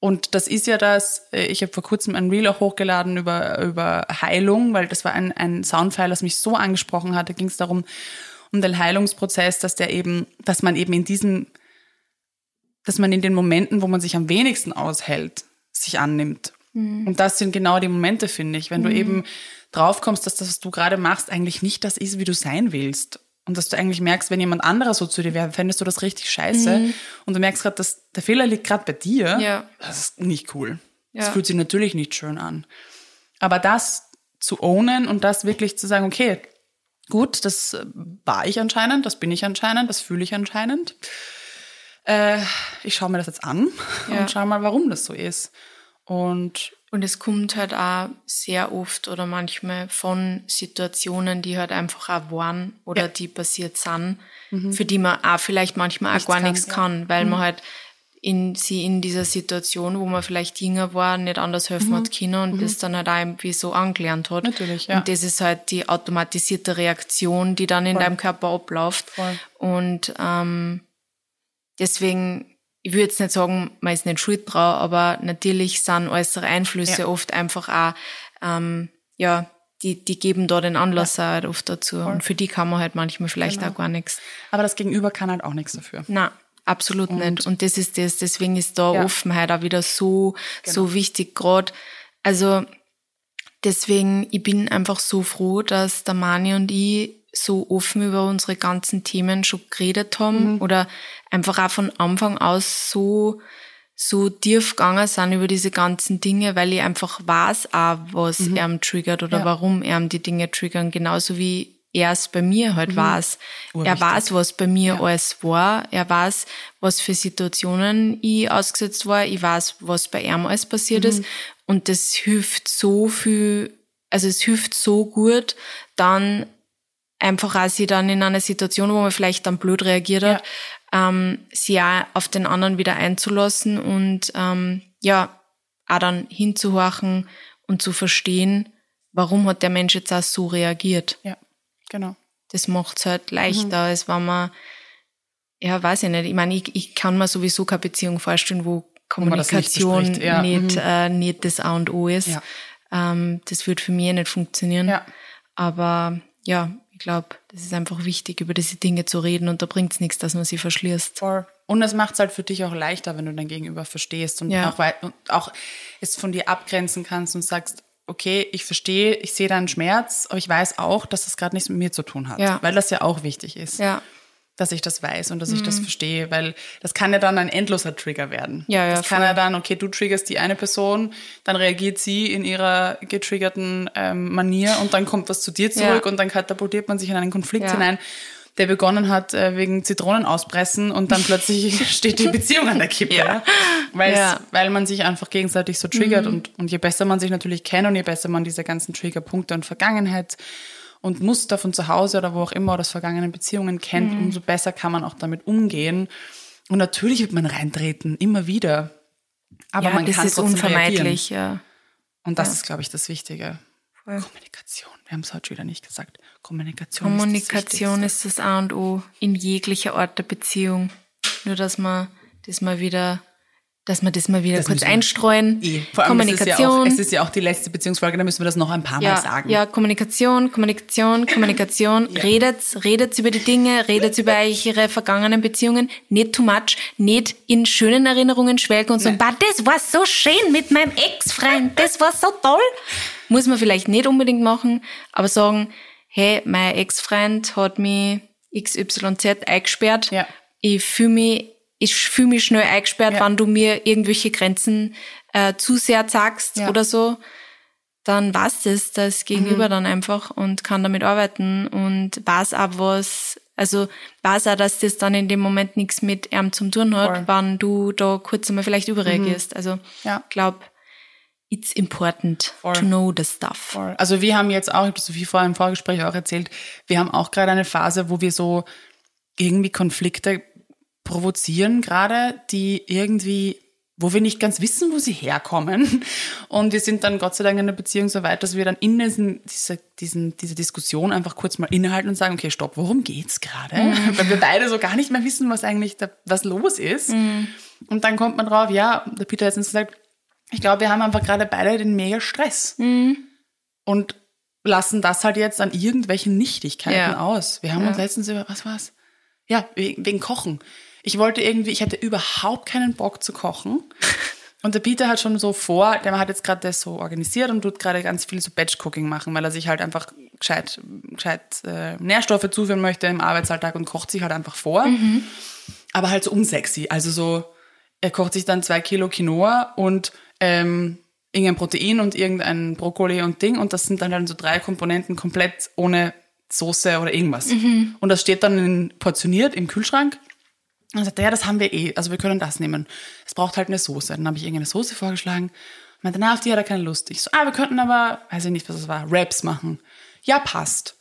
Und das ist ja das, äh, ich habe vor kurzem ein Reel auch hochgeladen über, über Heilung, weil das war ein, ein Soundfile, das mich so angesprochen hat. Da ging es darum, um den Heilungsprozess, dass der eben, dass man eben in diesem dass man in den Momenten, wo man sich am wenigsten aushält, sich annimmt. Mhm. Und das sind genau die Momente, finde ich, wenn mhm. du eben draufkommst, dass das, was du gerade machst, eigentlich nicht das ist, wie du sein willst. Und dass du eigentlich merkst, wenn jemand anderer so zu dir wäre, fändest du das richtig scheiße. Mhm. Und du merkst gerade, dass der Fehler liegt gerade bei dir. Ja. Das ist nicht cool. Ja. Das fühlt sich natürlich nicht schön an. Aber das zu ownen und das wirklich zu sagen, okay, gut, das war ich anscheinend, das bin ich anscheinend, das fühle ich anscheinend äh, ich schaue mir das jetzt an <laughs> ja. und schaue mal, warum das so ist. Und und es kommt halt auch sehr oft oder manchmal von Situationen, die halt einfach auch waren oder ja. die passiert sind, mhm. für die man auch vielleicht manchmal nichts auch gar kann, nichts kann, weil mhm. man halt in sie in dieser Situation, wo man vielleicht jünger war, nicht anders helfen mhm. hat können und mhm. das dann halt auch irgendwie so angelernt hat. Natürlich, ja. Und das ist halt die automatisierte Reaktion, die dann in Voll. deinem Körper abläuft. Voll. Und ähm, Deswegen, ich würde jetzt nicht sagen, man ist nicht schuld drauf, aber natürlich sind äußere Einflüsse ja. oft einfach auch, ähm, ja, die, die geben da den Anlass ja. halt oft dazu. Voll. Und für die kann man halt manchmal vielleicht genau. auch gar nichts. Aber das Gegenüber kann halt auch nichts dafür. Na, absolut und nicht. Und das ist das, deswegen ist da ja. Offenheit auch wieder so, genau. so wichtig gerade. Also, deswegen, ich bin einfach so froh, dass der Mani und ich so offen über unsere ganzen Themen schon geredet haben mhm. oder einfach auch von Anfang aus so so tief gegangen sind über diese ganzen Dinge, weil ich einfach weiß auch, was mhm. er triggert oder ja. warum er die Dinge triggern. Genauso wie er es bei mir halt mhm. weiß. Er weiß, was bei mir ja. alles war. Er weiß, was für Situationen ich ausgesetzt war. Ich weiß, was bei ihm alles passiert mhm. ist. Und das hilft so viel, also es hilft so gut, dann einfach auch sie dann in einer Situation, wo man vielleicht dann blöd reagiert hat, ja. ähm, sie auch auf den anderen wieder einzulassen und ähm, ja, auch dann hinzuhorchen und zu verstehen, warum hat der Mensch jetzt auch so reagiert. Ja, genau. Das macht's halt leichter, mhm. als wenn man, ja, weiß ich nicht. Ich meine, ich, ich kann mir sowieso keine Beziehung vorstellen, wo Kommunikation nicht, ja. nicht, mhm. äh, nicht das A und O ist. Ja. Ähm, das wird für mich nicht funktionieren. Ja. Aber ja, ich glaube, das ist einfach wichtig, über diese Dinge zu reden und da bringt es nichts, dass man sie verschließt. Voll. Und es macht es halt für dich auch leichter, wenn du dein Gegenüber verstehst und, ja. auch, und auch es von dir abgrenzen kannst und sagst, okay, ich verstehe, ich sehe deinen Schmerz, aber ich weiß auch, dass das gerade nichts mit mir zu tun hat. Ja. Weil das ja auch wichtig ist. Ja dass ich das weiß und dass ich das mhm. verstehe, weil das kann ja dann ein endloser Trigger werden. Ja, ja, das kann ja dann, okay, du triggerst die eine Person, dann reagiert sie in ihrer getriggerten ähm, Manier und dann kommt was zu dir zurück ja. und dann katapultiert man sich in einen Konflikt ja. hinein, der begonnen hat äh, wegen Zitronen auspressen und dann plötzlich <laughs> steht die Beziehung an der Kippe, ja. ja. weil man sich einfach gegenseitig so triggert mhm. und, und je besser man sich natürlich kennt und je besser man diese ganzen Triggerpunkte und Vergangenheit und Muster von zu Hause oder wo auch immer oder aus vergangenen Beziehungen kennt, mhm. umso besser kann man auch damit umgehen. Und natürlich wird man reintreten, immer wieder. Aber ja, man das kann ist unvermeidlich, reagieren. ja. Und das ja. ist, glaube ich, das Wichtige. Voll. Kommunikation. Wir haben es heute wieder nicht gesagt. Kommunikation. Kommunikation ist das, ist das A und O in jeglicher Art der Beziehung. Nur dass man das mal wieder dass wir das mal wieder das kurz einstreuen. Eh. Vor allem Kommunikation. Es ist, ja auch, es ist ja auch die letzte Beziehungsfolge, da müssen wir das noch ein paar ja, Mal sagen. Ja, Kommunikation, Kommunikation, Kommunikation. <laughs> ja. Redet, redet über die Dinge, redet über eure vergangenen Beziehungen. Nicht too much, nicht in schönen Erinnerungen schwelgen und sagen, bah, das war so schön mit meinem Ex-Freund, das war so toll. Muss man vielleicht nicht unbedingt machen, aber sagen, hey, mein Ex-Freund hat mich XYZ eingesperrt. Ja. Ich fühle mich ich fühle mich schnell eingesperrt, ja. wenn du mir irgendwelche Grenzen äh, zu sehr sagst ja. oder so, dann weiß das das Gegenüber mhm. dann einfach und kann damit arbeiten und weiß auch was, also weiß auch, dass das dann in dem Moment nichts mit ihm zu tun hat, Voll. wenn du da kurz einmal vielleicht überreagierst. Mhm. Also ja. glaub, it's important Voll. to know the stuff. Voll. Also wir haben jetzt auch, ich habe Sophie vorher im Vorgespräch auch erzählt, wir haben auch gerade eine Phase, wo wir so irgendwie Konflikte provozieren gerade, die irgendwie wo wir nicht ganz wissen, wo sie herkommen. Und wir sind dann Gott sei Dank in der Beziehung so weit, dass wir dann in diesen, diese, diesen, diese Diskussion einfach kurz mal innehalten und sagen, okay, stopp, worum geht's gerade? Mhm. <laughs> Weil wir beide so gar nicht mehr wissen, was eigentlich da, was los ist. Mhm. Und dann kommt man drauf, ja, der Peter hat uns gesagt, ich glaube, wir haben einfach gerade beide den mega Stress. Mhm. Und lassen das halt jetzt an irgendwelchen Nichtigkeiten ja. aus. Wir haben ja. uns letztens über, was war's? Ja, wegen Kochen. Ich wollte irgendwie, ich hatte überhaupt keinen Bock zu kochen. Und der Peter hat schon so vor, der hat jetzt gerade das so organisiert und tut gerade ganz viel so Batch-Cooking machen, weil er sich halt einfach gescheit, gescheit äh, Nährstoffe zuführen möchte im Arbeitsalltag und kocht sich halt einfach vor. Mhm. Aber halt so unsexy. Also so, er kocht sich dann zwei Kilo Quinoa und ähm, irgendein Protein und irgendein Brokkoli und Ding und das sind dann, dann so drei Komponenten komplett ohne Soße oder irgendwas. Mhm. Und das steht dann in, portioniert im Kühlschrank und sagte ja, das haben wir eh, also wir können das nehmen. Es braucht halt eine Soße. Dann habe ich irgendeine Soße vorgeschlagen. Und meinte, na, auf die hat er keine Lust. Ich so, ah, wir könnten aber, weiß ich nicht, was das war, Raps machen. Ja, passt.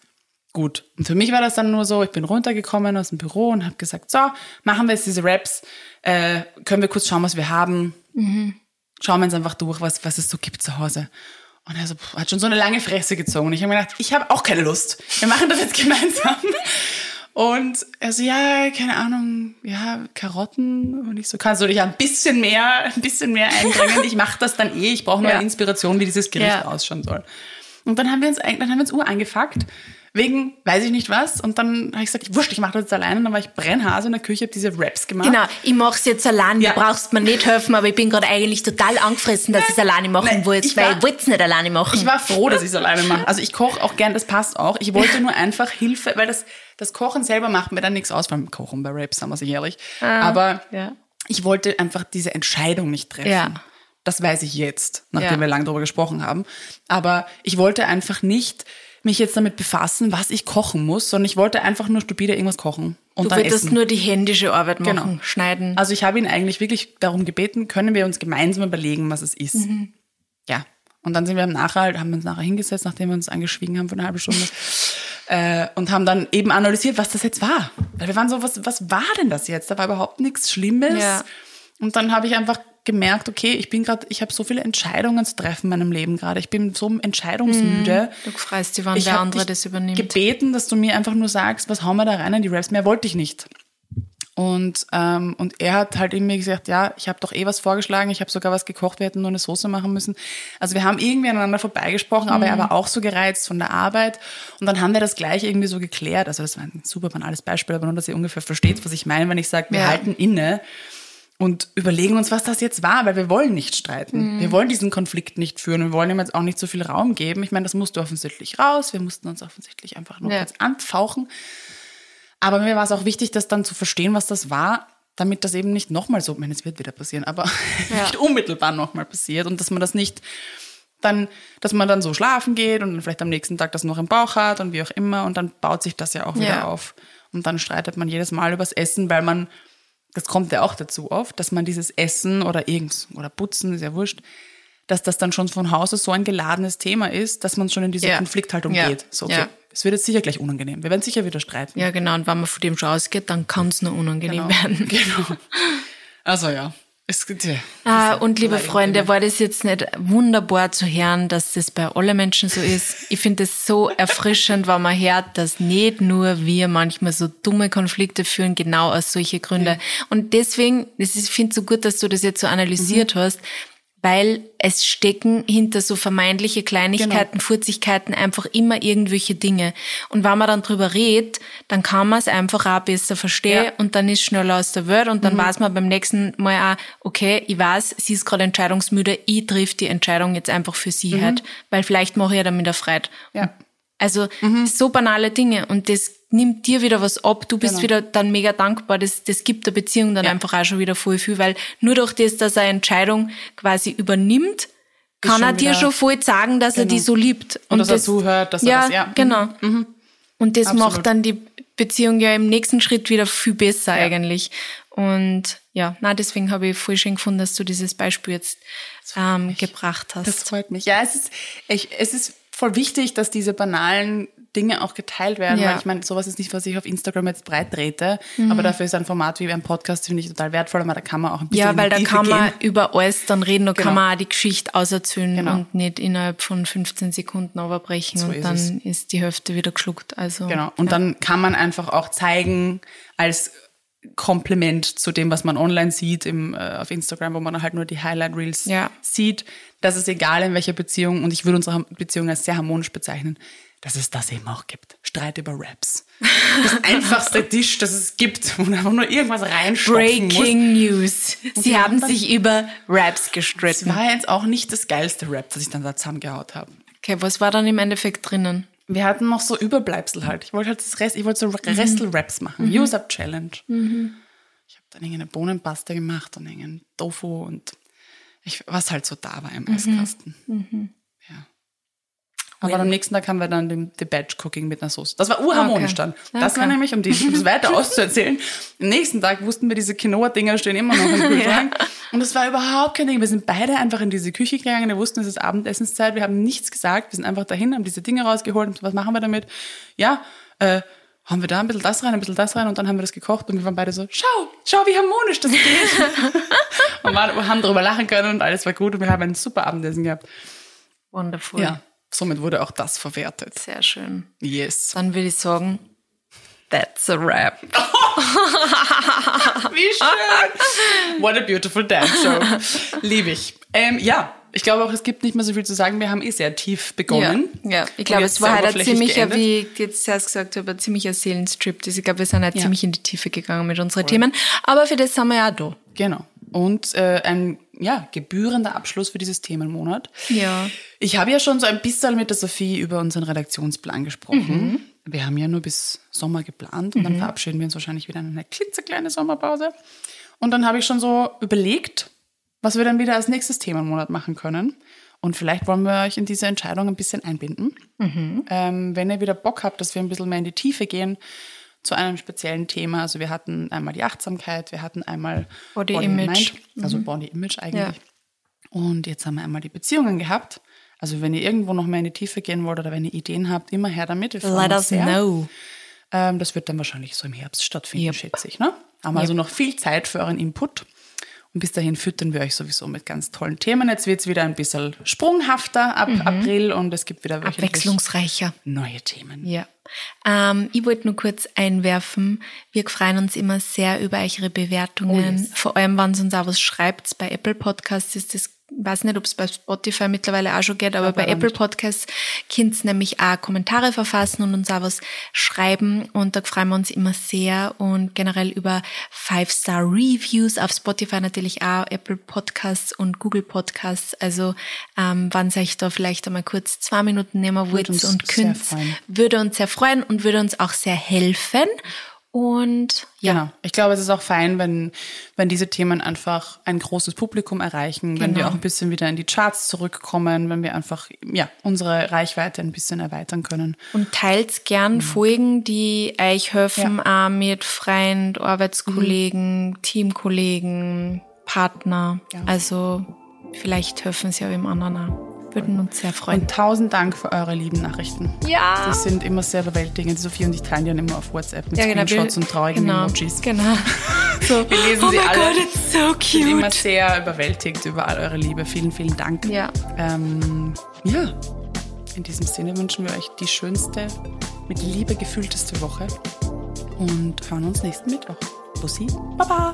Gut. Und für mich war das dann nur so, ich bin runtergekommen aus dem Büro und habe gesagt, so, machen wir jetzt diese Raps, äh, können wir kurz schauen, was wir haben. Mhm. Schauen wir uns einfach durch, was, was es so gibt zu Hause. Und er so, hat schon so eine lange Fresse gezogen. Und ich habe mir gedacht, ich habe auch keine Lust. Wir machen das jetzt <laughs> gemeinsam. Und er so, ja, keine Ahnung, ja, Karotten. Und ich so, kannst du dich ein bisschen mehr, ein bisschen mehr einbringen? Ich mache das dann eh. Ich brauche nur ja. eine Inspiration, wie dieses Gericht ja. ausschauen soll. Und dann haben wir uns, dann haben wir uns Uhr angefuckt wegen weiß ich nicht was. Und dann habe ich gesagt, wurscht, ich mache das jetzt alleine. Und dann war ich Brennhase in der Küche, habe diese Raps gemacht. Genau, ich mache es jetzt allein. Ja. Du brauchst mir nicht helfen, aber ich bin gerade eigentlich total angefressen, dass ich es alleine machen wollte, weil ich wollte es nicht alleine machen. Ich war froh, dass ich es alleine mache. Also ich koche auch gern, das passt auch. Ich wollte nur einfach Hilfe, weil das, das Kochen selber macht mir dann nichts aus beim Kochen bei Raps, sagen wir sich ehrlich. Ah, aber ja. ich wollte einfach diese Entscheidung nicht treffen. Ja. Das weiß ich jetzt, nachdem ja. wir lange darüber gesprochen haben. Aber ich wollte einfach nicht mich jetzt damit befassen, was ich kochen muss, sondern ich wollte einfach nur stupide irgendwas kochen. Und du dann wolltest essen. nur die händische Arbeit machen, Genau. schneiden. Also ich habe ihn eigentlich wirklich darum gebeten, können wir uns gemeinsam überlegen, was es ist. Mhm. Ja. Und dann sind wir nachher, haben wir uns nachher hingesetzt, nachdem wir uns angeschwiegen haben für eine halbe Stunde. Äh, und haben dann eben analysiert, was das jetzt war. Weil wir waren so, was, was war denn das jetzt? Da war überhaupt nichts Schlimmes. Ja. Und dann habe ich einfach gemerkt, okay, ich bin gerade, ich habe so viele Entscheidungen zu treffen in meinem Leben gerade. Ich bin so entscheidungsmüde. du freust dich, wann Ich der andere das übernimmt. gebeten, dass du mir einfach nur sagst, was hauen wir da rein in die Raps. Mehr wollte ich nicht. Und, ähm, und er hat halt irgendwie gesagt, ja, ich habe doch eh was vorgeschlagen, ich habe sogar was gekocht, wir hätten nur eine Soße machen müssen. Also wir haben irgendwie aneinander vorbeigesprochen, aber er war auch so gereizt von der Arbeit. Und dann haben wir das gleich irgendwie so geklärt. Also das war ein super banales Beispiel, aber nur, dass ihr ungefähr versteht, was ich meine, wenn ich sage, wir Ja. halten inne und überlegen uns, was das jetzt war, weil wir wollen nicht streiten. Wir wollen diesen Konflikt nicht führen. Wir wollen ihm jetzt auch nicht so viel Raum geben. Ich meine, das musste offensichtlich raus. Wir mussten uns offensichtlich einfach nur Ja. kurz anfauchen. Aber mir war es auch wichtig, das dann zu verstehen, was das war, damit das eben nicht nochmal so, ich meine, es wird wieder passieren, aber <laughs> Ja. nicht unmittelbar nochmal passiert und dass man das nicht dann, dass man dann so schlafen geht und dann vielleicht am nächsten Tag das noch im Bauch hat und wie auch immer und dann baut sich das ja auch wieder Ja. auf. Und dann streitet man jedes Mal übers Essen, weil man, das kommt ja auch dazu oft, dass man dieses Essen oder irgends, oder Putzen, ist ja wurscht, dass das dann schon von Hause so ein geladenes Thema ist, dass man schon in diese Ja. Konflikthaltung Ja. geht. So, okay, Ja. es wird jetzt sicher gleich unangenehm. Wir werden sicher wieder streiten. ja, genau. Und wenn man von dem schon ausgeht, dann kann es nur unangenehm werden. <laughs> Genau. Also ja. Es ja. Ah, und liebe Freunde, war das jetzt nicht wunderbar zu hören, dass das bei allen Menschen so ist? Ich finde es so <laughs> erfrischend, wenn man hört, dass nicht nur wir manchmal so dumme Konflikte führen, genau aus solchen Gründen. Und deswegen, das ist, ich finde es so gut, dass du das jetzt so analysiert Mhm. hast, weil es stecken hinter so vermeintliche Kleinigkeiten, Genau. Furzigkeiten einfach immer irgendwelche Dinge. Und wenn man dann drüber redet, dann kann man es einfach auch besser verstehen Ja. und dann ist schneller aus der Welt und dann weiß man beim nächsten Mal auch, okay, ich weiß, sie ist gerade entscheidungsmüde, ich triff die Entscheidung jetzt einfach für sie halt, weil vielleicht mache ich ja damit eine Freude. Ja. Also so banale Dinge und das nimmt dir wieder was ab. Du bist Genau. wieder dann mega dankbar. Das, das gibt der Beziehung dann Ja. einfach auch schon wieder voll viel, weil nur durch das, dass er eine Entscheidung quasi übernimmt, kann er dir schon voll sagen, dass er Genau. die so liebt. Und dass er zuhört, dass er ja, das- ja. Mhm. genau. Und das Absolut. macht dann die Beziehung ja im nächsten Schritt wieder viel besser eigentlich. Und ja, na deswegen habe ich voll schön gefunden, dass du dieses Beispiel jetzt ähm, gebracht hast. Das freut mich. Ja, es ist, ich, es ist voll wichtig, dass diese banalen Dinge auch geteilt werden, Ja. weil ich meine, sowas ist nicht, was ich auf Instagram jetzt breit trete, Mhm. aber dafür ist ein Format wie ein Podcast, finde ich total wertvoll, aber da kann man auch ein bisschen Ja, weil da Tiefe kann man gehen. über alles dann reden, da kann Genau. man auch die Geschichte auserzählen Genau. und nicht innerhalb von 15 Sekunden überbrechen So und ist dann es. ist die Hälfte wieder geschluckt. Also Genau. Und dann kann man einfach auch zeigen, als Kompliment zu dem, was man online sieht im, äh, auf Instagram, wo man halt nur die Highlight Reels Ja. sieht, dass es egal in welcher Beziehung, und ich würde unsere Beziehung als sehr harmonisch bezeichnen, dass es das eben auch gibt. Streit über Raps. Das <laughs> einfachste Tisch, das es gibt, wo man einfach nur irgendwas reinstopfen muss. Breaking News. Sie die haben sich über Raps Das gestritten. war jetzt auch nicht das geilste Rap, das ich dann da zusammengehaut habe. Okay, was war dann im Endeffekt drinnen? Wir hatten noch so Überbleibsel halt. Ich wollte halt das Rest, ich wollte so Mhm. Restel-Raps machen. Use-Up-Challenge. Ich habe dann irgendeine Bohnenpaste gemacht und irgendeinen Tofu und ich, was halt so da war im Mhm. Eiskasten. Ja. Aber am nächsten Tag haben wir dann den, die Batch Cooking mit einer Soße. Das war urharmonisch Okay. dann. Das war Okay. nämlich, um die- um das weiter <laughs> auszuerzählen, am nächsten Tag wussten wir, diese Quinoa-Dinger stehen immer noch im <laughs> Kühlschrank. Und es war überhaupt kein Ding. Wir sind beide einfach in diese Küche gegangen. Wir wussten, es ist Abendessenszeit. Wir haben nichts gesagt. Wir sind einfach dahin, haben diese Dinge rausgeholt. Und was machen wir damit? Ja, äh, haben wir da ein bisschen das rein, ein bisschen das rein und dann haben wir das gekocht und wir waren beide so, schau, schau, wie harmonisch das geht. <laughs> und wir haben darüber lachen können und alles war gut und wir haben ein super Abendessen gehabt. Wonderful. Ja, somit wurde auch das verwertet. Sehr schön. Yes. Dann würde ich sagen, that's a rap. <laughs> <laughs> Wie schön. What a beautiful dance show. Liebe ich. Ähm, ja, ich glaube auch, es gibt nicht mehr so viel zu sagen. Wir haben eh sehr tief begonnen. Ja, ja. ich glaube, es war halt ein ziemlicher, wie ich jetzt zuerst gesagt habe, ein ziemlicher Seelenstrip. Ich glaube, wir sind halt Ja. ziemlich in die Tiefe gegangen mit unseren Themen. Aber für das sind wir ja auch da. Genau. Und äh, ein ja, gebührender Abschluss für dieses Themenmonat. Ja. Ich habe ja schon so ein bisschen mit der Sophie über unseren Redaktionsplan gesprochen. Mhm. Wir haben ja nur bis Sommer geplant und dann verabschieden wir uns wahrscheinlich wieder in eine klitzekleine Sommerpause. Und dann habe ich schon so überlegt, was wir dann wieder als nächstes Themenmonat machen können. Und vielleicht wollen wir euch in diese Entscheidung ein bisschen einbinden. Mhm. Ähm, wenn ihr wieder Bock habt, dass wir ein bisschen mehr in die Tiefe gehen zu einem speziellen Thema. Also wir hatten einmal die Achtsamkeit, wir hatten einmal Body, Body Image. Mind, also mhm. Body Image eigentlich. Ja. Und jetzt haben wir einmal die Beziehungen gehabt. Also wenn ihr irgendwo noch mehr in die Tiefe gehen wollt oder wenn ihr Ideen habt, immer her damit. Wir Let us sehr. know. Ähm, das wird dann wahrscheinlich so im Herbst stattfinden, yep. schätze ich. Ne? Haben yep. also noch viel Zeit für euren Input. Und bis dahin füttern wir euch sowieso mit ganz tollen Themen. Jetzt wird es wieder ein bisschen sprunghafter ab mhm. April und es gibt wieder abwechslungsreicher neue Themen. Ja. Ähm, ich wollte nur kurz einwerfen, wir freuen uns immer sehr über eure Bewertungen. Oh yes. Vor allem, wenn ihr uns auch was schreibt. Bei Apple Podcasts ist das weiß nicht, ob es bei Spotify mittlerweile auch schon geht, aber ja, bei, Apple Podcasts könnt nämlich auch Kommentare verfassen und uns auch was schreiben und da freuen wir uns immer sehr und generell über Five-Star-Reviews auf Spotify natürlich auch, Apple Podcasts und Google Podcasts. Also ähm, wenn ihr euch da vielleicht einmal kurz zwei Minuten nehmen wollt und könnt, würde uns sehr freuen und würde uns auch sehr helfen. Und ja. Genau. Ich glaube, es ist auch fein, wenn, wenn diese Themen einfach ein großes Publikum erreichen, genau. wenn wir genau. auch ein bisschen wieder in die Charts zurückkommen, wenn wir einfach ja, unsere Reichweite ein bisschen erweitern können. Und teilt gern mhm. Folgen, die euch helfen, ja. auch mit Freund, Arbeitskollegen, mhm. Teamkollegen, Partner. Ja. Also vielleicht helfen sie ja dem anderen auch würden uns sehr freuen. Und tausend Dank für eure lieben Nachrichten. Ja. Die sind immer sehr überwältigend. Sophie und ich teilen die dann immer auf WhatsApp mit ja, genau, Screenshots und traurigen genau, Emojis. Genau. <laughs> So, wir lesen oh sie alle. God, it's so cute. sind immer sehr überwältigt über all eure Liebe. Vielen, vielen Dank. Ja. Ähm, ja. In diesem Sinne wünschen wir euch die schönste, mit Liebe gefühlteste Woche und hören uns nächsten Mittwoch. Bussi, Baba.